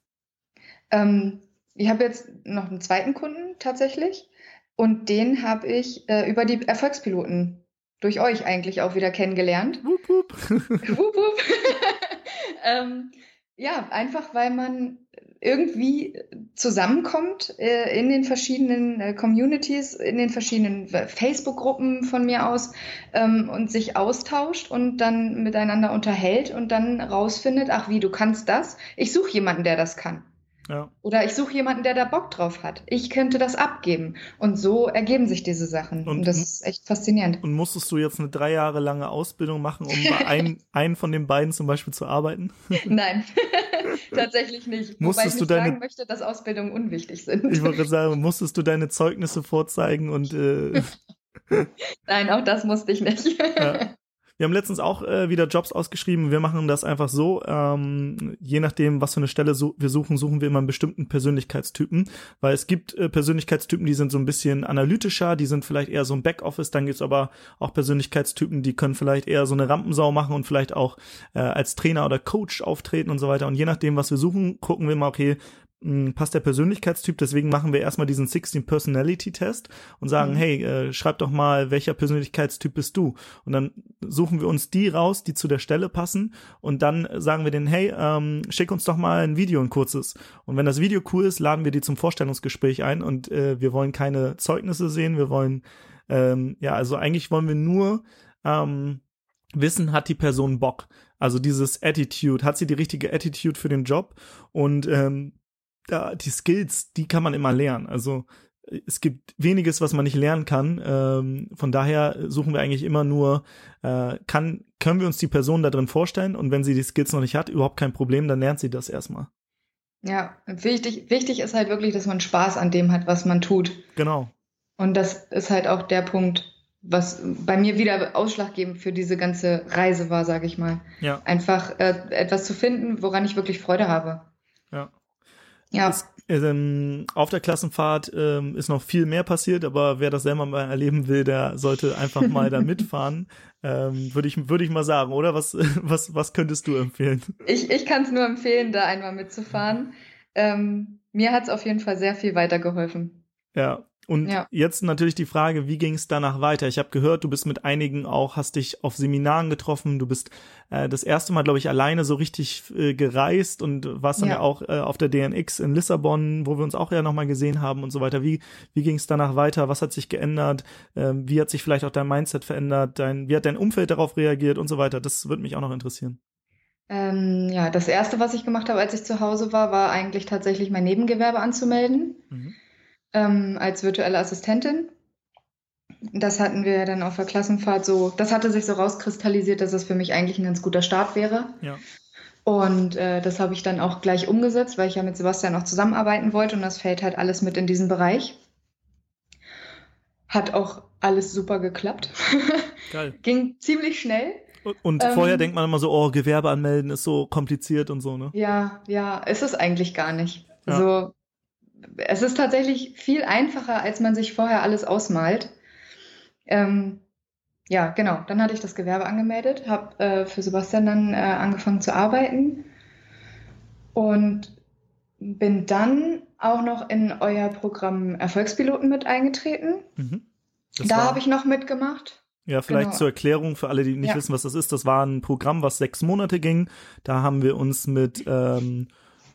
S3: Ähm, ich habe jetzt noch einen zweiten Kunden tatsächlich und den habe ich äh, über die Erfolgspiloten durch euch eigentlich auch wieder kennengelernt. Wup, wup. wup, wup. ähm, ja, einfach weil man irgendwie zusammenkommt äh, in den verschiedenen äh, Communities, in den verschiedenen äh, Facebook-Gruppen von mir aus ähm, und sich austauscht und dann miteinander unterhält und dann rausfindet, ach wie, du kannst das. Ich suche jemanden, der das kann.
S1: Ja.
S3: Oder ich suche jemanden, der da Bock drauf hat. Ich könnte das abgeben. Und so ergeben sich diese Sachen. Und,
S1: Und-
S3: das ist echt faszinierend.
S1: Und musstest du jetzt eine drei Jahre lange Ausbildung machen, um bei ein, einen von den beiden zum Beispiel zu arbeiten?
S3: Nein, tatsächlich nicht. Wobei
S1: Musstest
S3: ich
S1: du deine-
S3: sagen möchte, dass Ausbildungen unwichtig sind.
S1: Ich wollte gerade sagen, musstest du deine Zeugnisse vorzeigen und äh,
S3: Nein, auch das musste ich nicht.
S1: Ja. Wir haben letztens auch äh, wieder Jobs ausgeschrieben. Wir machen das einfach so. Ähm, je nachdem, was für eine Stelle so, wir suchen, suchen wir immer einen bestimmten Persönlichkeitstypen. Weil es gibt äh, Persönlichkeitstypen, die sind so ein bisschen analytischer, die sind vielleicht eher so ein Backoffice. Dann gibt's aber auch Persönlichkeitstypen, die können vielleicht eher so eine Rampensau machen und vielleicht auch äh, als Trainer oder Coach auftreten und so weiter. Und je nachdem, was wir suchen, gucken wir mal, okay, mh, passt der Persönlichkeitstyp, deswegen machen wir erstmal diesen 16 Personality Test und sagen,
S3: Mhm.
S1: hey, äh, schreib doch mal, welcher Persönlichkeitstyp bist du? Und dann suchen wir uns die raus, die zu der Stelle passen und dann sagen wir denen, hey, ähm, schick uns doch mal ein Video, ein kurzes. Und wenn das Video cool ist, laden wir die zum Vorstellungsgespräch ein und äh, wir wollen keine Zeugnisse sehen, wir wollen, ähm, ja, also eigentlich wollen wir nur ähm, wissen, hat die Person Bock. Also dieses Attitude, hat sie die richtige Attitude für den Job und ähm, da, die Skills, die kann man immer lernen. Also es gibt weniges, was man nicht lernen kann. Ähm, von daher suchen wir eigentlich immer nur, äh, kann, können wir uns die Person da drin vorstellen und wenn sie die Skills noch nicht hat, überhaupt kein Problem, dann lernt sie das erstmal.
S3: Ja, wichtig, wichtig ist halt wirklich, dass man Spaß an dem hat, was man tut.
S1: Genau.
S3: Und das ist halt auch der Punkt, was bei mir wieder ausschlaggebend für diese ganze Reise war, sage ich mal.
S1: Ja.
S3: Einfach äh, etwas zu finden, woran ich wirklich Freude habe.
S1: Ja.
S3: Ja,
S1: Es, ähm, auf der Klassenfahrt ähm, ist noch viel mehr passiert, aber wer das selber mal erleben will, der sollte einfach mal da mitfahren. Ähm, Würde ich, würde ich mal sagen, oder? Was, was, was könntest du empfehlen?
S3: ich, ich kann es nur empfehlen, da einmal mitzufahren. Ähm, mir hat es auf jeden Fall sehr viel weitergeholfen.
S1: Ja. Und
S3: Ja.
S1: jetzt natürlich die Frage, wie ging es danach weiter? Ich habe gehört, du bist mit einigen auch, hast dich auf Seminaren getroffen, du bist äh, das erste Mal, glaube ich, alleine so richtig äh, gereist und warst dann ja,
S3: Ja.
S1: auch äh, auf der DNX in Lissabon, wo wir uns auch ja nochmal gesehen haben und so weiter. Wie, wie ging es danach weiter? Was hat sich geändert? Ähm, wie hat sich vielleicht auch dein Mindset verändert? Dein, wie hat dein Umfeld darauf reagiert und so weiter? Das würde mich auch noch interessieren.
S3: Ähm, ja, das erste, was ich gemacht habe, als ich zu Hause war, war eigentlich tatsächlich mein Nebengewerbe anzumelden.
S1: Mhm.
S3: Ähm, als virtuelle Assistentin. Das hatten wir dann auf der Klassenfahrt so, das hatte sich so rauskristallisiert, dass das für mich eigentlich ein ganz guter Start wäre.
S1: Ja.
S3: Und äh, das habe ich dann auch gleich umgesetzt, weil ich ja mit Sebastian auch zusammenarbeiten wollte und das fällt halt alles mit in diesen Bereich. Hat auch alles super geklappt.
S1: Geil.
S3: Ging ziemlich schnell.
S1: Und,
S3: Ähm,
S1: vorher denkt man immer so, oh, Gewerbe anmelden ist so kompliziert und so, ne?
S3: Ja, ja, ist es eigentlich gar nicht.
S1: Ja.
S3: So, es ist tatsächlich viel einfacher, als man sich vorher alles ausmalt. Ähm, ja, genau. Dann hatte ich das Gewerbe angemeldet, habe äh, für Sebastian dann äh, angefangen zu arbeiten und bin dann auch noch in euer Programm Erfolgspiloten mit eingetreten.
S1: Mhm.
S3: Da habe ich noch mitgemacht.
S1: Ja, vielleicht
S3: Genau.
S1: zur Erklärung für alle, die nicht
S3: Ja.
S1: wissen, was das ist. Das war ein Programm, was sechs Monate ging. Da haben wir uns mit ähm,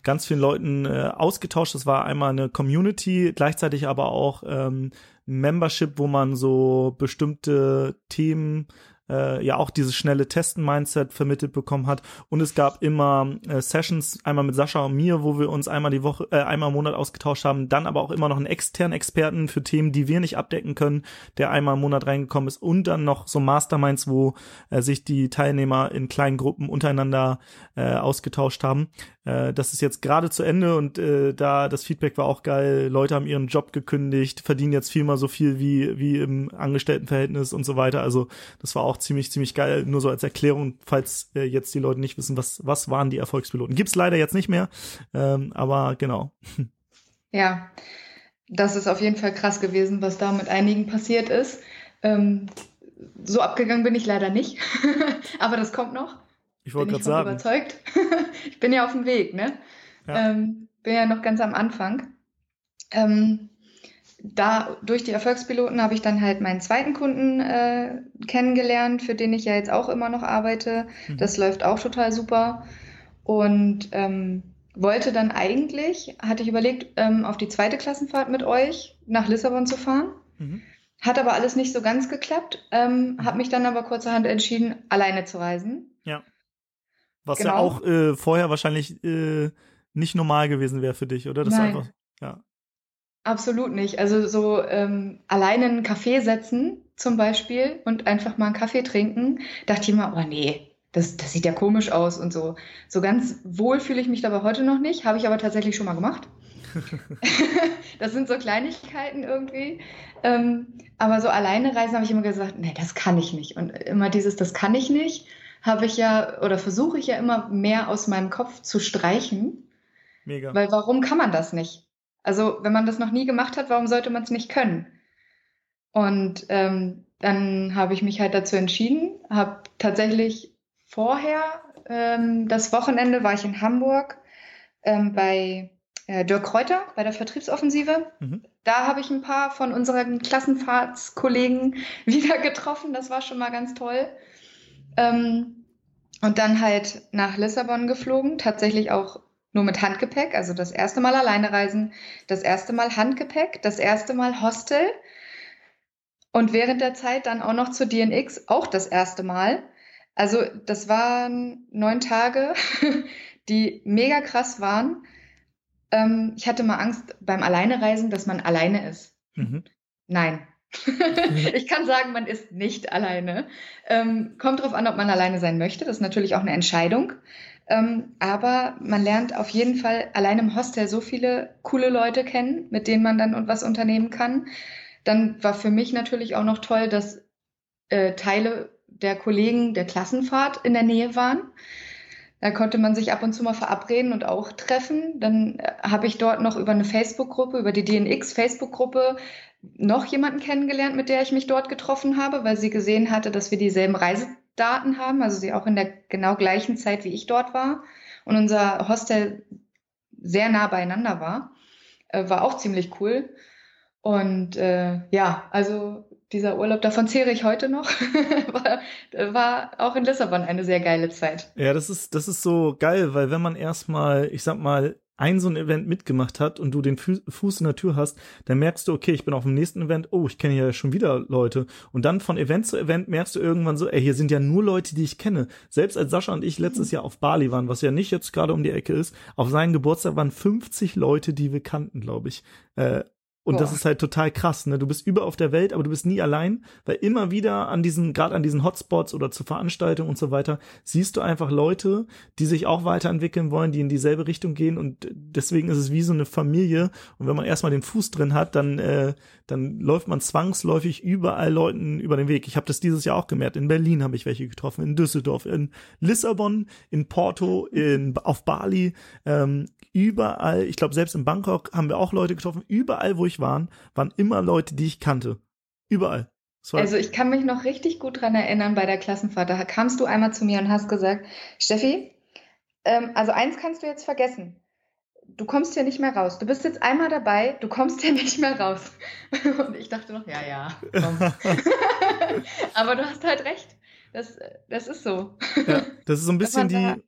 S1: ganz vielen Leuten äh, ausgetauscht. Das war einmal eine Community, gleichzeitig aber auch ähm, Membership, wo man so bestimmte Themen äh, ja auch dieses schnelle Testen-Mindset vermittelt bekommen hat. Und es gab immer äh, Sessions, einmal mit Sascha und mir, wo wir uns einmal die Woche, äh, einmal im Monat ausgetauscht haben, dann aber auch immer noch einen externen Experten für Themen, die wir nicht abdecken können, der einmal im Monat reingekommen ist und dann noch so Masterminds, wo äh, sich die Teilnehmer in kleinen Gruppen untereinander äh, ausgetauscht haben. Äh, das ist jetzt gerade zu Ende und äh, da das Feedback war auch geil. Leute haben ihren Job gekündigt, verdienen jetzt viermal so viel wie wie im Angestelltenverhältnis und so weiter. Also das war auch ziemlich ziemlich geil. Nur so als Erklärung, falls äh, jetzt die Leute nicht wissen, was was waren die Erfolgspiloten. Gibt's leider jetzt nicht mehr, ähm, aber genau.
S3: Ja, das ist auf jeden Fall krass gewesen, was da mit einigen passiert ist. Ähm, so abgegangen bin ich leider nicht, aber das kommt noch.
S1: Ich
S3: Bin
S1: wollte gerade sagen.
S3: überzeugt. ich bin ja auf dem Weg, ne?
S1: Ja.
S3: Ähm, bin ja noch ganz am Anfang. Ähm, da durch die Erfolgspiloten habe ich dann halt meinen zweiten Kunden äh, kennengelernt, für den ich ja jetzt auch immer noch arbeite.
S1: Mhm.
S3: Das läuft auch total super. Und ähm, wollte dann eigentlich, hatte ich überlegt, ähm, auf die zweite Klassenfahrt mit euch nach Lissabon zu fahren.
S1: Mhm.
S3: Hat aber alles nicht so ganz geklappt. Ähm, habe mich dann aber kurzerhand entschieden, alleine zu reisen.
S1: Was ja
S3: Genau.
S1: auch äh, vorher wahrscheinlich äh, nicht normal gewesen wäre für dich, oder? Das
S3: Nein.
S1: einfach, ja.
S3: Absolut nicht. Also so ähm, alleine einen Kaffee setzen zum Beispiel und einfach mal einen Kaffee trinken, dachte ich immer, oh nee, das, das sieht ja komisch aus und so. So ganz wohl fühle ich mich dabei heute noch nicht, habe ich aber tatsächlich schon mal gemacht. das sind so Kleinigkeiten irgendwie. Ähm, aber so alleine reisen habe ich immer gesagt, nee, das kann ich nicht. Und immer dieses, das kann ich nicht, habe ich ja oder versuche ich ja immer mehr aus meinem Kopf zu streichen.
S1: Mega.
S3: Weil warum kann man das nicht? Also wenn man das noch nie gemacht hat, warum sollte man es nicht können? Und ähm, dann habe ich mich halt dazu entschieden, habe tatsächlich vorher, ähm, das Wochenende war ich in Hamburg ähm, bei äh, Dirk Kräuter bei der Vertriebsoffensive.
S1: Mhm.
S3: Da habe ich ein paar von unseren Klassenfahrtskollegen wieder getroffen. Das war schon mal ganz toll. Ähm, und dann halt nach Lissabon geflogen, tatsächlich auch nur mit Handgepäck, also das erste Mal alleine reisen, das erste Mal Handgepäck, das erste Mal Hostel und während der Zeit dann auch noch zur DNX, auch das erste Mal. Also das waren neun Tage, die mega krass waren. Ähm, ich hatte mal Angst beim Alleinereisen, dass man alleine ist.
S1: Mhm.
S3: Nein. ich kann sagen, man ist nicht alleine. Ähm, kommt drauf an, ob man alleine sein möchte. Das ist natürlich auch eine Entscheidung. Ähm, aber man lernt auf jeden Fall allein im Hostel so viele coole Leute kennen, mit denen man dann was unternehmen kann. Dann war für mich natürlich auch noch toll, dass äh, Teile der Kollegen der Klassenfahrt in der Nähe waren. Da konnte man sich ab und zu mal verabreden und auch treffen. Dann äh, habe ich dort noch über eine Facebook-Gruppe, über die DNX Facebook-Gruppe noch jemanden kennengelernt, mit der ich mich dort getroffen habe, weil sie gesehen hatte, dass wir dieselben Reisedaten haben, also sie auch in der genau gleichen Zeit wie ich dort war und unser Hostel sehr nah beieinander war. Äh, war auch ziemlich cool. Und äh, ja, also dieser Urlaub, davon zehre ich heute noch. war, war auch in Lissabon eine sehr geile Zeit.
S1: Ja, das ist, das ist so geil, weil wenn man erstmal, ich sag mal, ein so ein Event mitgemacht hat und du den Fu Fuß in der Tür hast, dann merkst du, okay, ich bin auf dem nächsten Event, oh, ich kenne ja schon wieder Leute. Und dann von Event zu Event merkst du irgendwann so, ey, hier sind ja nur Leute, die ich kenne. Selbst als Sascha und ich letztes Jahr auf Bali waren, was ja nicht jetzt gerade um die Ecke ist, auf seinen Geburtstag waren 50 Leute, die wir kannten, glaube ich. Äh, und Boah. das ist halt total krass, ne? Du bist über auf der Welt, aber du bist nie allein, weil immer wieder an diesen, gerade an diesen Hotspots oder zu Veranstaltungen und so weiter, siehst du einfach Leute, die sich auch weiterentwickeln wollen, die in dieselbe Richtung gehen und deswegen ist es wie so eine Familie. Und wenn man erstmal den Fuß drin hat, dann, äh, dann läuft man zwangsläufig überall Leuten über den Weg. Ich habe das dieses Jahr auch gemerkt. In Berlin habe ich welche getroffen, in Düsseldorf, in Lissabon, in Porto, in, auf Bali, ähm, überall, ich glaube selbst in Bangkok haben wir auch Leute getroffen, überall, wo ich war, waren immer Leute, die ich kannte. Überall.
S3: Also ich kann mich noch richtig gut dran erinnern bei der Klassenfahrt. Da kamst du einmal zu mir und hast gesagt, Steffi, ähm, also eins kannst du jetzt vergessen. Du kommst hier nicht mehr raus. Du bist jetzt einmal dabei, du kommst hier nicht mehr raus. Und ich dachte noch, ja, ja, komm. Aber du hast halt recht. Das, das ist so.
S1: Ja, das ist so ein bisschen die,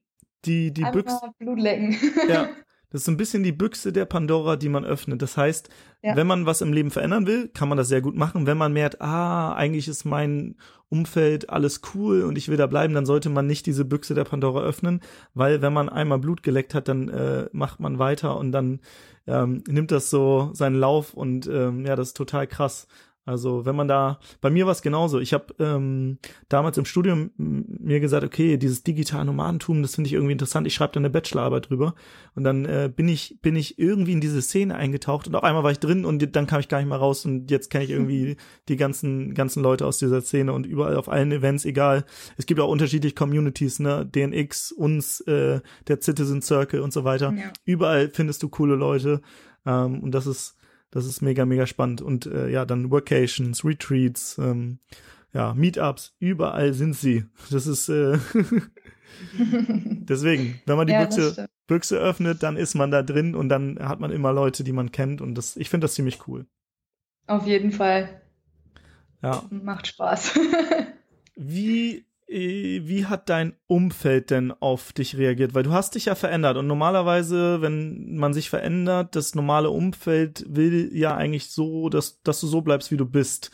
S1: die, die Büchse.
S3: Blut lecken.
S1: Ja, Das ist so ein bisschen die Büchse der Pandora, die man öffnet. Das heißt, ja. wenn man was im Leben verändern will, kann man das sehr gut machen. Wenn man merkt, ah, eigentlich ist mein Umfeld alles cool und ich will da bleiben, dann sollte man nicht diese Büchse der Pandora öffnen, weil wenn man einmal Blut geleckt hat, dann äh, macht man weiter und dann ähm, nimmt das so seinen Lauf und ähm, ja, das ist total krass. Also wenn man da, bei mir war es genauso. Ich habe ähm, damals im Studium mir gesagt, okay, dieses digitale Nomadentum, das finde ich irgendwie interessant. Ich schreibe da eine Bachelorarbeit drüber und dann äh, bin ich bin ich irgendwie in diese Szene eingetaucht und auf einmal war ich drin und dann kam ich gar nicht mehr raus und jetzt kenne ich irgendwie die ganzen ganzen Leute aus dieser Szene und überall auf allen Events, egal. Es gibt auch unterschiedliche Communities, ne, DNX, uns, äh, der Citizen Circle und so weiter. Ja. Überall findest du coole Leute ähm, und das ist das ist mega, mega spannend. Und äh, ja, dann Workations, Retreats, ähm, ja, Meetups, überall sind sie. Das ist äh, deswegen, wenn man die ja, Büchse, Büchse öffnet, dann ist man da drin und dann hat man immer Leute, die man kennt und das, ich finde das ziemlich cool.
S3: Auf jeden Fall.
S1: Ja.
S3: Macht Spaß.
S1: Wie wie hat dein Umfeld denn auf dich reagiert? Weil du hast dich ja verändert und normalerweise, wenn man sich verändert, das normale Umfeld will ja eigentlich so, dass, dass du so bleibst, wie du bist.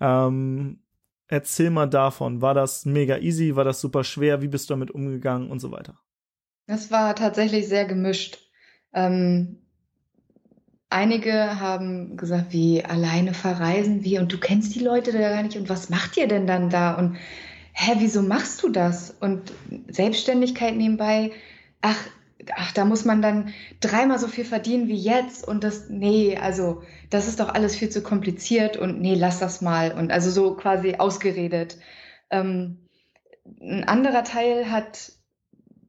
S1: Ähm, erzähl mal davon. War das mega easy? War das super schwer? Wie bist du damit umgegangen und so weiter?
S3: Das war tatsächlich sehr gemischt. Ähm, einige haben gesagt, wie alleine verreisen, wie und du kennst die Leute da gar nicht und was macht ihr denn dann da und hä, wieso machst du das? Und Selbstständigkeit nebenbei, ach, ach, da muss man dann dreimal so viel verdienen wie jetzt und das, nee, also das ist doch alles viel zu kompliziert und nee, lass das mal und also so quasi ausgeredet. Ähm, ein anderer Teil hat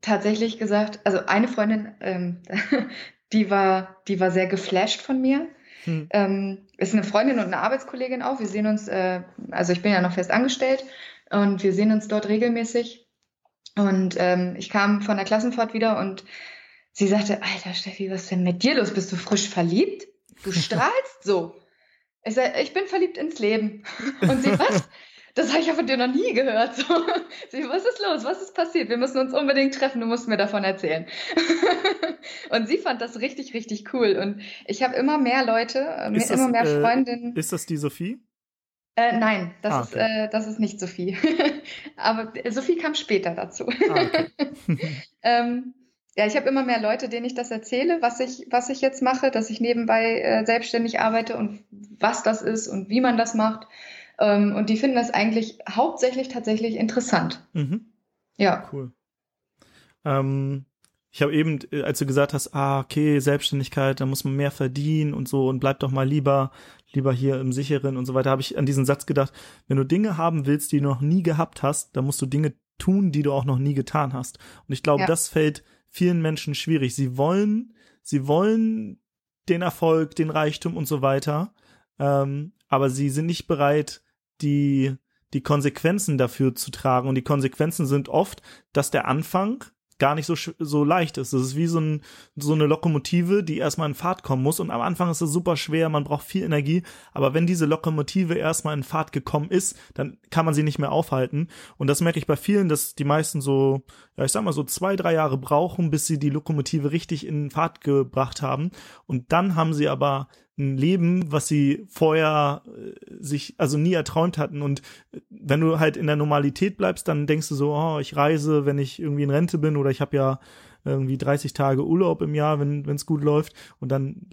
S3: tatsächlich gesagt, also eine Freundin, ähm, die war, die war sehr geflasht von mir. Hm. Ähm, ist eine Freundin und eine Arbeitskollegin auch. Wir sehen uns, äh, also ich bin ja noch fest angestellt und wir sehen uns dort regelmäßig. Und ähm, ich kam von der Klassenfahrt wieder und sie sagte, Alter Steffi, was ist denn mit dir los? Bist du frisch verliebt? Du strahlst so. Ich sag, ich bin verliebt ins Leben. Und sie, was? Das habe ich ja von dir noch nie gehört. So, sie, was ist los? Was ist passiert? Wir müssen uns unbedingt treffen. Du musst mir davon erzählen. und sie fand das richtig, richtig cool. Und ich habe immer mehr Leute, äh, ist immer das, mehr äh, Freundinnen.
S1: Ist das die Sophie?
S3: Äh, nein, das, ah, okay. ist, äh, das ist nicht Sophie. Aber Sophie kam später dazu. Ah, okay. ähm, ja, ich habe immer mehr Leute, denen ich das erzähle, was ich, was ich jetzt mache, dass ich nebenbei äh, selbstständig arbeite und was das ist und wie man das macht. Ähm, und die finden das eigentlich hauptsächlich tatsächlich interessant. Mhm. Ja.
S1: Cool. Ähm, ich habe eben, äh, als du gesagt hast, ah, okay, Selbstständigkeit, da muss man mehr verdienen und so und bleib doch mal lieber, lieber hier im Sicheren und so weiter, habe ich an diesen Satz gedacht, wenn du Dinge haben willst, die du noch nie gehabt hast, dann musst du Dinge tun, die du auch noch nie getan hast. Und ich glaube, ja. das fällt vielen Menschen schwierig. Sie wollen, sie wollen den Erfolg, den Reichtum und so weiter, ähm, aber sie sind nicht bereit, die die Konsequenzen dafür zu tragen. Und die Konsequenzen sind oft, dass der Anfang gar nicht so, so leicht ist. Das ist wie so, ein, so eine Lokomotive, die erstmal in Fahrt kommen muss. Und am Anfang ist es super schwer, man braucht viel Energie. Aber wenn diese Lokomotive erstmal in Fahrt gekommen ist, dann kann man sie nicht mehr aufhalten. Und das merke ich bei vielen, dass die meisten so, ja, ich sag mal so zwei, drei Jahre brauchen, bis sie die Lokomotive richtig in Fahrt gebracht haben. Und dann haben sie aber ein Leben, was sie vorher äh, sich also nie erträumt hatten. Und wenn du halt in der Normalität bleibst, dann denkst du so, oh, ich reise, wenn ich irgendwie in Rente bin oder ich habe ja irgendwie 30 Tage Urlaub im Jahr, wenn es gut läuft und dann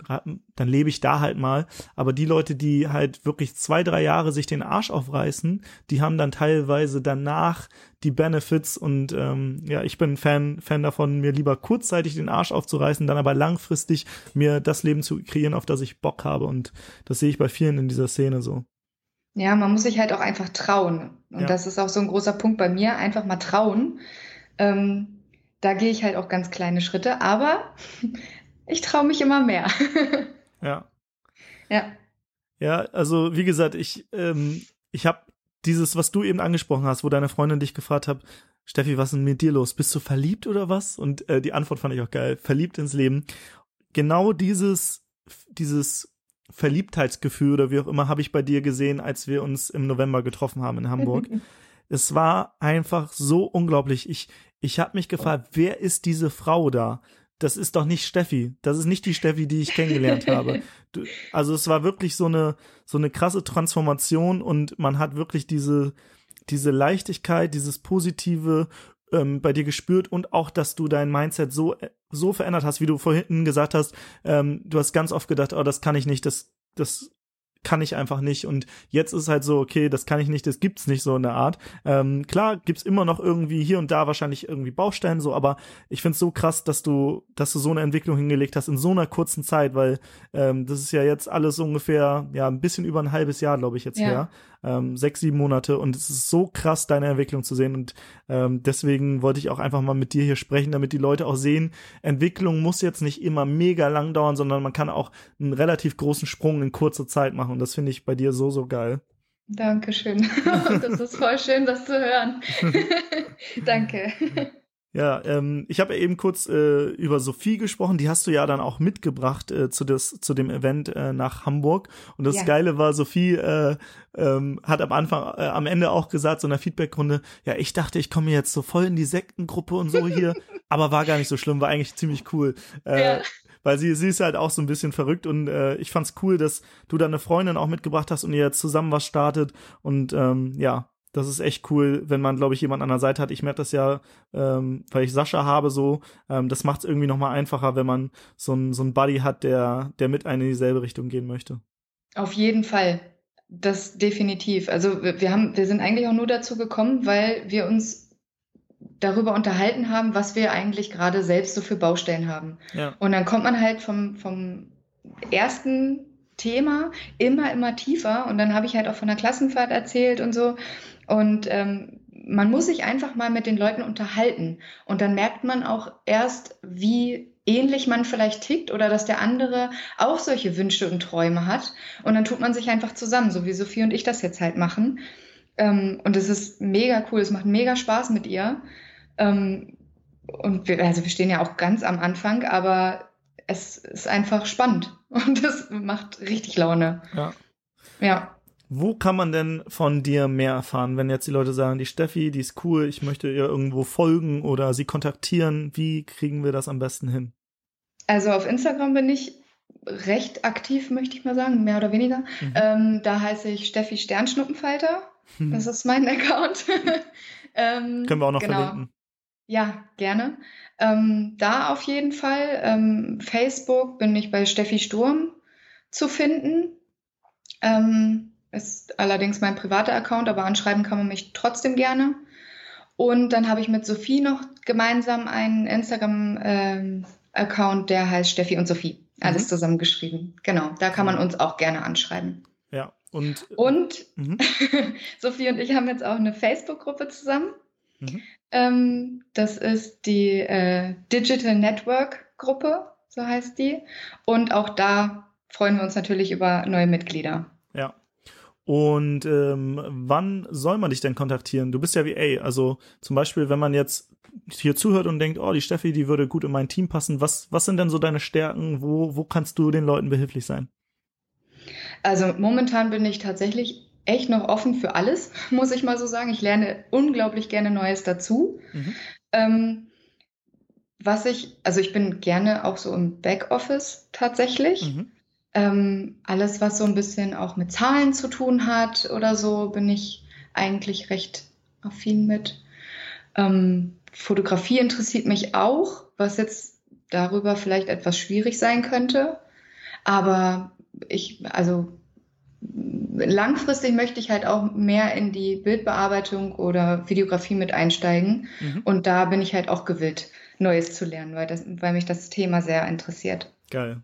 S1: dann lebe ich da halt mal. Aber die Leute, die halt wirklich zwei drei Jahre sich den Arsch aufreißen, die haben dann teilweise danach die Benefits und ähm, ja, ich bin Fan Fan davon, mir lieber kurzzeitig den Arsch aufzureißen, dann aber langfristig mir das Leben zu kreieren, auf das ich Bock habe und das sehe ich bei vielen in dieser Szene so.
S3: Ja, man muss sich halt auch einfach trauen. Und ja. das ist auch so ein großer Punkt bei mir, einfach mal trauen. Ähm, da gehe ich halt auch ganz kleine Schritte, aber ich traue mich immer mehr.
S1: ja.
S3: Ja.
S1: Ja, also wie gesagt, ich, ähm, ich habe dieses, was du eben angesprochen hast, wo deine Freundin dich gefragt hat, Steffi, was ist denn mit dir los? Bist du verliebt oder was? Und äh, die Antwort fand ich auch geil. Verliebt ins Leben. Genau dieses, dieses Verliebtheitsgefühl oder wie auch immer habe ich bei dir gesehen, als wir uns im November getroffen haben in Hamburg. es war einfach so unglaublich. Ich, ich habe mich gefragt, wer ist diese Frau da? Das ist doch nicht Steffi. Das ist nicht die Steffi, die ich kennengelernt habe. Du, also es war wirklich so eine so eine krasse Transformation und man hat wirklich diese diese Leichtigkeit, dieses positive ähm, bei dir gespürt und auch, dass du dein Mindset so so verändert hast, wie du vorhin gesagt hast. Ähm, du hast ganz oft gedacht, oh, das kann ich nicht, das das kann ich einfach nicht. Und jetzt ist halt so, okay, das kann ich nicht, das gibt's nicht so in der Art. Ähm, klar gibt's immer noch irgendwie hier und da wahrscheinlich irgendwie Baustellen so, aber ich find's so krass, dass du, dass du so eine Entwicklung hingelegt hast in so einer kurzen Zeit, weil ähm, das ist ja jetzt alles ungefähr, ja, ein bisschen über ein halbes Jahr, glaube ich, jetzt ja. her ähm, sechs, sieben Monate und es ist so krass, deine Entwicklung zu sehen und ähm, deswegen wollte ich auch einfach mal mit dir hier sprechen, damit die Leute auch sehen, Entwicklung muss jetzt nicht immer mega lang dauern, sondern man kann auch einen relativ großen Sprung in kurzer Zeit machen und das finde ich bei dir so, so geil.
S3: Dankeschön. das ist voll schön, das zu hören. Danke.
S1: Ja, ähm, ich habe ja eben kurz äh, über Sophie gesprochen, die hast du ja dann auch mitgebracht äh, zu, des, zu dem Event äh, nach Hamburg. Und das ja. Geile war, Sophie äh, ähm, hat am Anfang, äh, am Ende auch gesagt, so in der Feedbackrunde, ja, ich dachte, ich komme jetzt so voll in die Sektengruppe und so hier, aber war gar nicht so schlimm, war eigentlich ziemlich cool. Äh, ja. Weil sie, sie ist halt auch so ein bisschen verrückt und äh, ich fand's cool, dass du da eine Freundin auch mitgebracht hast und ihr jetzt zusammen was startet und ähm, ja, das ist echt cool, wenn man, glaube ich, jemand an der Seite hat. Ich merke das ja, ähm, weil ich Sascha habe so. Ähm, das macht es irgendwie noch mal einfacher, wenn man so ein so Buddy hat, der der mit einem in dieselbe Richtung gehen möchte.
S3: Auf jeden Fall. Das definitiv. Also wir, wir haben, wir sind eigentlich auch nur dazu gekommen, weil wir uns darüber unterhalten haben, was wir eigentlich gerade selbst so für Baustellen haben.
S1: Ja.
S3: Und dann kommt man halt vom, vom ersten Thema immer, immer tiefer. Und dann habe ich halt auch von der Klassenfahrt erzählt und so. Und ähm, man muss sich einfach mal mit den Leuten unterhalten. Und dann merkt man auch erst, wie ähnlich man vielleicht tickt oder dass der andere auch solche Wünsche und Träume hat. Und dann tut man sich einfach zusammen, so wie Sophie und ich das jetzt halt machen. Ähm, und es ist mega cool, es macht mega Spaß mit ihr. Ähm, und wir, also wir stehen ja auch ganz am Anfang, aber es ist einfach spannend und es macht richtig Laune.
S1: Ja.
S3: Ja.
S1: Wo kann man denn von dir mehr erfahren, wenn jetzt die Leute sagen, die Steffi, die ist cool, ich möchte ihr irgendwo folgen oder sie kontaktieren? Wie kriegen wir das am besten hin?
S3: Also auf Instagram bin ich recht aktiv, möchte ich mal sagen, mehr oder weniger. Mhm. Ähm, da heiße ich Steffi Sternschnuppenfalter. Das ist mein Account.
S1: ähm, Können wir auch noch genau. verlinken.
S3: Ja, gerne. Ähm, da auf jeden Fall. Ähm, Facebook bin ich bei Steffi Sturm zu finden. Ähm, ist allerdings mein privater Account, aber anschreiben kann man mich trotzdem gerne. Und dann habe ich mit Sophie noch gemeinsam einen Instagram-Account, ähm, der heißt Steffi und Sophie. Alles mhm. zusammengeschrieben. Genau, da kann man uns auch gerne anschreiben.
S1: Ja, und.
S3: Und mhm. Sophie und ich haben jetzt auch eine Facebook-Gruppe zusammen. Mhm. Ähm, das ist die äh, Digital Network Gruppe, so heißt die. Und auch da freuen wir uns natürlich über neue Mitglieder.
S1: Ja. Und ähm, wann soll man dich denn kontaktieren? Du bist ja VA, also zum Beispiel, wenn man jetzt hier zuhört und denkt, oh, die Steffi, die würde gut in mein Team passen. Was, was sind denn so deine Stärken? Wo, wo kannst du den Leuten behilflich sein?
S3: Also momentan bin ich tatsächlich echt noch offen für alles, muss ich mal so sagen. Ich lerne unglaublich gerne Neues dazu. Mhm. Ähm, was ich, also ich bin gerne auch so im Backoffice tatsächlich. Mhm. Ähm, alles, was so ein bisschen auch mit Zahlen zu tun hat oder so, bin ich eigentlich recht affin mit. Ähm, Fotografie interessiert mich auch, was jetzt darüber vielleicht etwas schwierig sein könnte. Aber ich, also langfristig möchte ich halt auch mehr in die Bildbearbeitung oder Videografie mit einsteigen. Mhm. Und da bin ich halt auch gewillt, Neues zu lernen, weil, das, weil mich das Thema sehr interessiert.
S1: Geil.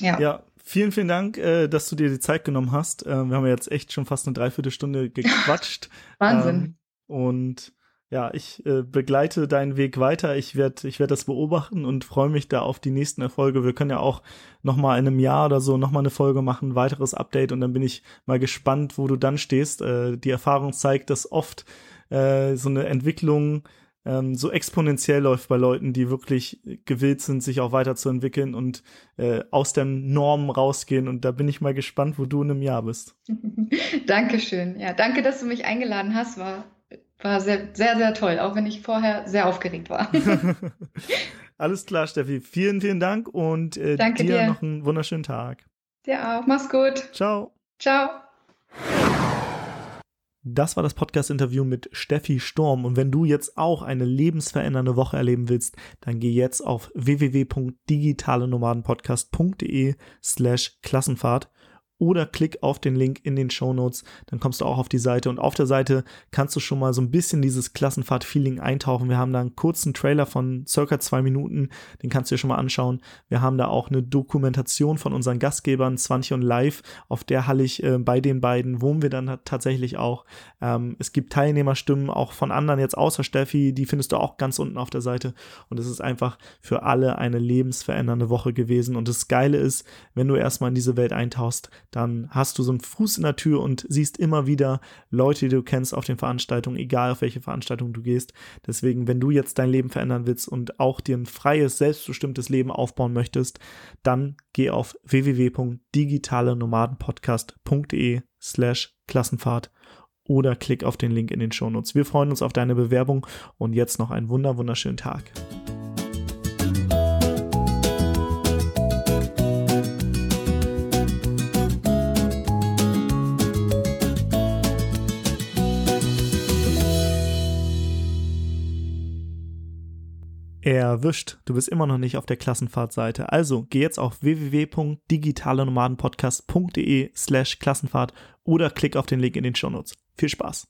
S1: Ja. Ja, vielen, vielen Dank, äh, dass du dir die Zeit genommen hast. Äh, wir haben jetzt echt schon fast eine Dreiviertelstunde gequatscht.
S3: Wahnsinn.
S1: Ähm, und ja, ich äh, begleite deinen Weg weiter. Ich werde ich werd das beobachten und freue mich da auf die nächsten Erfolge. Wir können ja auch noch mal in einem Jahr oder so noch mal eine Folge machen, ein weiteres Update und dann bin ich mal gespannt, wo du dann stehst. Äh, die Erfahrung zeigt, dass oft äh, so eine Entwicklung ähm, so exponentiell läuft bei Leuten, die wirklich gewillt sind, sich auch weiterzuentwickeln und äh, aus den Normen rausgehen. Und da bin ich mal gespannt, wo du in einem Jahr bist.
S3: Dankeschön. Ja, danke, dass du mich eingeladen hast. War, war sehr, sehr, sehr toll, auch wenn ich vorher sehr aufgeregt war.
S1: Alles klar, Steffi. Vielen, vielen Dank und äh, dir, dir noch einen wunderschönen Tag.
S3: Dir auch. Mach's gut.
S1: Ciao.
S3: Ciao.
S1: Das war das Podcast-Interview mit Steffi Sturm. Und wenn du jetzt auch eine lebensverändernde Woche erleben willst, dann geh jetzt auf www.digitalenomadenpodcast.de slash Klassenfahrt oder klick auf den Link in den Show Notes, dann kommst du auch auf die Seite und auf der Seite kannst du schon mal so ein bisschen dieses Klassenfahrt-Feeling eintauchen. Wir haben da einen kurzen Trailer von circa zwei Minuten, den kannst du dir schon mal anschauen. Wir haben da auch eine Dokumentation von unseren Gastgebern, 20 und Live, auf der Hallig äh, bei den beiden wohnen wir dann tatsächlich auch. Ähm, es gibt Teilnehmerstimmen auch von anderen jetzt außer Steffi, die findest du auch ganz unten auf der Seite und es ist einfach für alle eine lebensverändernde Woche gewesen und das Geile ist, wenn du erstmal in diese Welt eintauchst, dann hast du so einen Fuß in der Tür und siehst immer wieder Leute, die du kennst auf den Veranstaltungen, egal auf welche Veranstaltung du gehst. Deswegen, wenn du jetzt dein Leben verändern willst und auch dir ein freies, selbstbestimmtes Leben aufbauen möchtest, dann geh auf www.digitalenomadenpodcast.de slash Klassenfahrt oder klick auf den Link in den Shownotes. Wir freuen uns auf deine Bewerbung und jetzt noch einen wunder wunderschönen Tag. Erwischt, du bist immer noch nicht auf der Klassenfahrtseite. Also geh jetzt auf www.digitalenomadenpodcast.de slash Klassenfahrt oder klick auf den Link in den Shownotes. Viel Spaß!